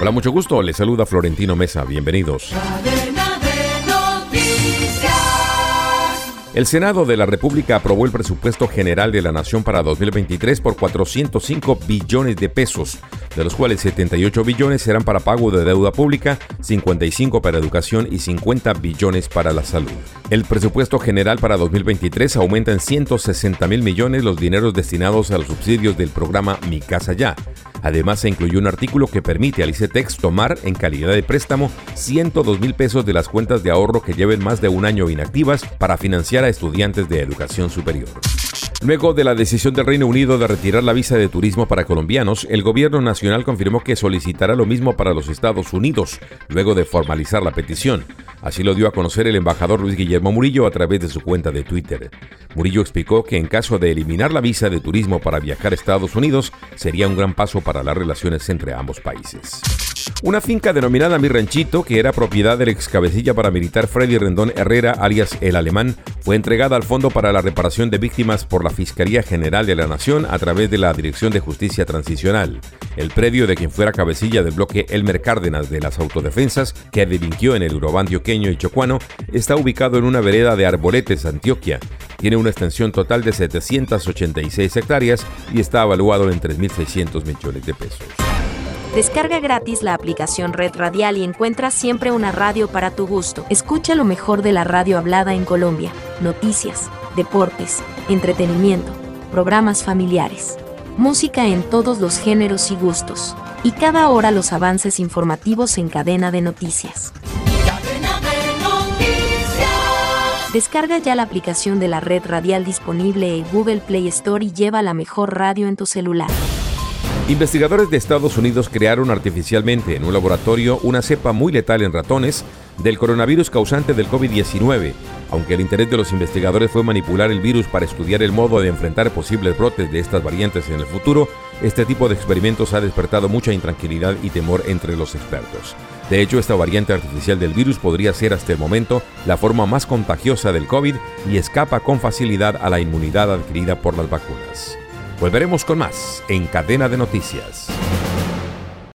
Hola, mucho gusto. Les saluda Florentino Mesa. Bienvenidos. El Senado de la República aprobó el presupuesto general de la Nación para 2023 por 405 billones de pesos, de los cuales 78 billones serán para pago de deuda pública, 55 para educación y 50 billones para la salud. El presupuesto general para 2023 aumenta en 160 mil millones los dineros destinados a los subsidios del programa Mi Casa Ya. Además, se incluyó un artículo que permite al ICETEX tomar en calidad de préstamo 102 mil pesos de las cuentas de ahorro que lleven más de un año inactivas para financiar a estudiantes de educación superior. Luego de la decisión del Reino Unido de retirar la visa de turismo para colombianos, el gobierno nacional confirmó que solicitará lo mismo para los Estados Unidos, luego de formalizar la petición. Así lo dio a conocer el embajador Luis Guillermo Murillo a través de su cuenta de Twitter. Murillo explicó que en caso de eliminar la visa de turismo para viajar a Estados Unidos, sería un gran paso para las relaciones entre ambos países. Una finca denominada Mi Ranchito, que era propiedad del ex cabecilla paramilitar Freddy Rendón Herrera, alias El Alemán, fue entregada al Fondo para la Reparación de Víctimas por la Fiscalía General de la Nación a través de la Dirección de Justicia Transicional. El predio de quien fuera cabecilla del bloque Elmer Cárdenas de las Autodefensas, que delinquió en el Y Chocuano, está ubicado en una vereda de Arboletes, Antioquia. Tiene una extensión total de 786 hectáreas y está evaluado en 3.600 millones de pesos. Descarga gratis la aplicación Red Radial y encuentra siempre una radio para tu gusto. Escucha lo mejor de la radio hablada en Colombia, noticias, deportes, entretenimiento, programas familiares, música en todos los géneros y gustos, y cada hora los avances informativos en cadena de noticias. Descarga ya la aplicación de la red radial disponible en Google Play Store y lleva la mejor radio en tu celular. Investigadores de Estados Unidos crearon artificialmente en un laboratorio una cepa muy letal en ratones del coronavirus causante del COVID-19. Aunque el interés de los investigadores fue manipular el virus para estudiar el modo de enfrentar posibles brotes de estas variantes en el futuro, este tipo de experimentos ha despertado mucha intranquilidad y temor entre los expertos. De hecho, esta variante artificial del virus podría ser hasta el momento la forma más contagiosa del COVID y escapa con facilidad a la inmunidad adquirida por las vacunas. Volveremos con más en Cadena de Noticias.